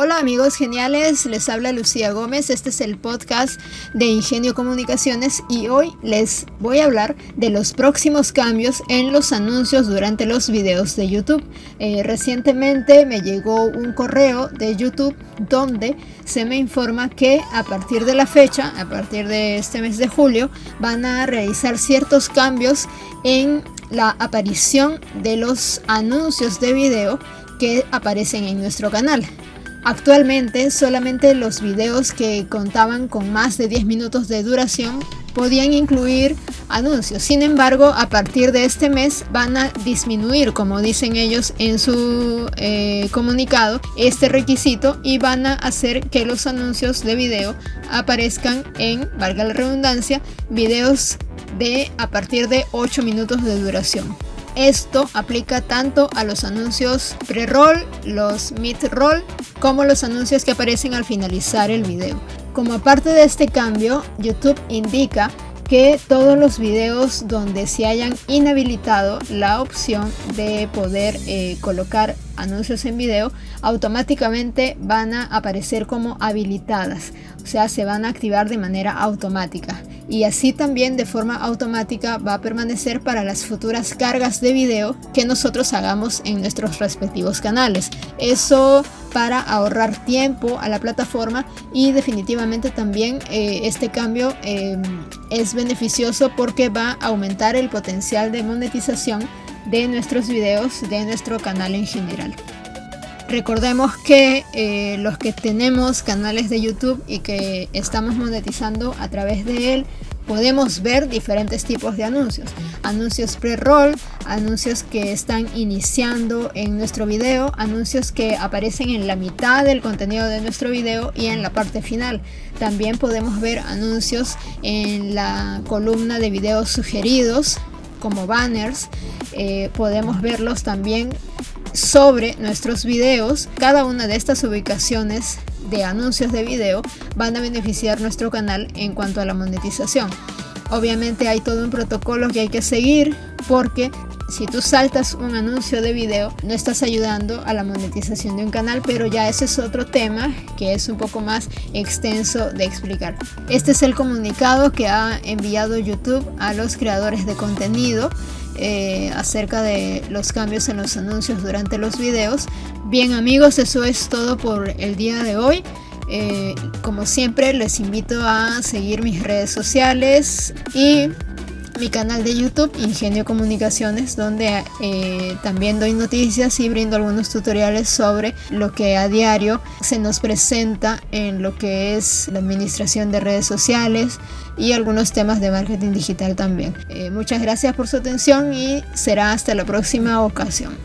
Hola amigos geniales, les habla Lucía Gómez, este es el podcast de Ingenio Comunicaciones y hoy les voy a hablar de los próximos cambios en los anuncios durante los videos de YouTube. Eh, recientemente me llegó un correo de YouTube donde se me informa que a partir de la fecha, a partir de este mes de julio, van a realizar ciertos cambios en la aparición de los anuncios de video que aparecen en nuestro canal. Actualmente solamente los videos que contaban con más de 10 minutos de duración podían incluir anuncios. Sin embargo, a partir de este mes van a disminuir, como dicen ellos en su eh, comunicado, este requisito y van a hacer que los anuncios de video aparezcan en, valga la redundancia, videos de a partir de 8 minutos de duración. Esto aplica tanto a los anuncios pre-roll, los mid-roll, como los anuncios que aparecen al finalizar el video. Como parte de este cambio, YouTube indica que todos los videos donde se hayan inhabilitado la opción de poder eh, colocar anuncios en video automáticamente van a aparecer como habilitadas o sea se van a activar de manera automática y así también de forma automática va a permanecer para las futuras cargas de video que nosotros hagamos en nuestros respectivos canales. Eso para ahorrar tiempo a la plataforma y definitivamente también eh, este cambio em, es beneficioso porque va a aumentar el potencial de monetización de nuestros videos de nuestro canal en general. Recordemos que eh, los que tenemos canales de YouTube y que estamos monetizando a través de él, podemos ver diferentes tipos de anuncios. Anuncios pre-roll, anuncios que están iniciando en nuestro video, anuncios que aparecen en la mitad del contenido de nuestro video y en la parte final. También podemos ver anuncios en la columna de videos sugeridos como banners. Eh, podemos verlos también sobre nuestros videos. Cada una de estas ubicaciones de anuncios de video van a beneficiar nuestro canal en cuanto a la monetización. Obviamente hay todo un protocolo que hay que seguir porque si tú saltas un anuncio de video no estás ayudando a la monetización de un canal, pero ya ese es otro tema que es un poco más extenso de explicar. Este es el comunicado que ha enviado YouTube a los creadores de contenido eh, acerca de los cambios en los anuncios durante los videos. Bien amigos, eso es todo por el día de hoy. Eh, como siempre les invito a seguir mis redes sociales y mi canal de YouTube Ingenio Comunicaciones donde eh, también doy noticias y brindo algunos tutoriales sobre lo que a diario se nos presenta en lo que es la administración de redes sociales y algunos temas de marketing digital también. Eh, muchas gracias por su atención y será hasta la próxima ocasión.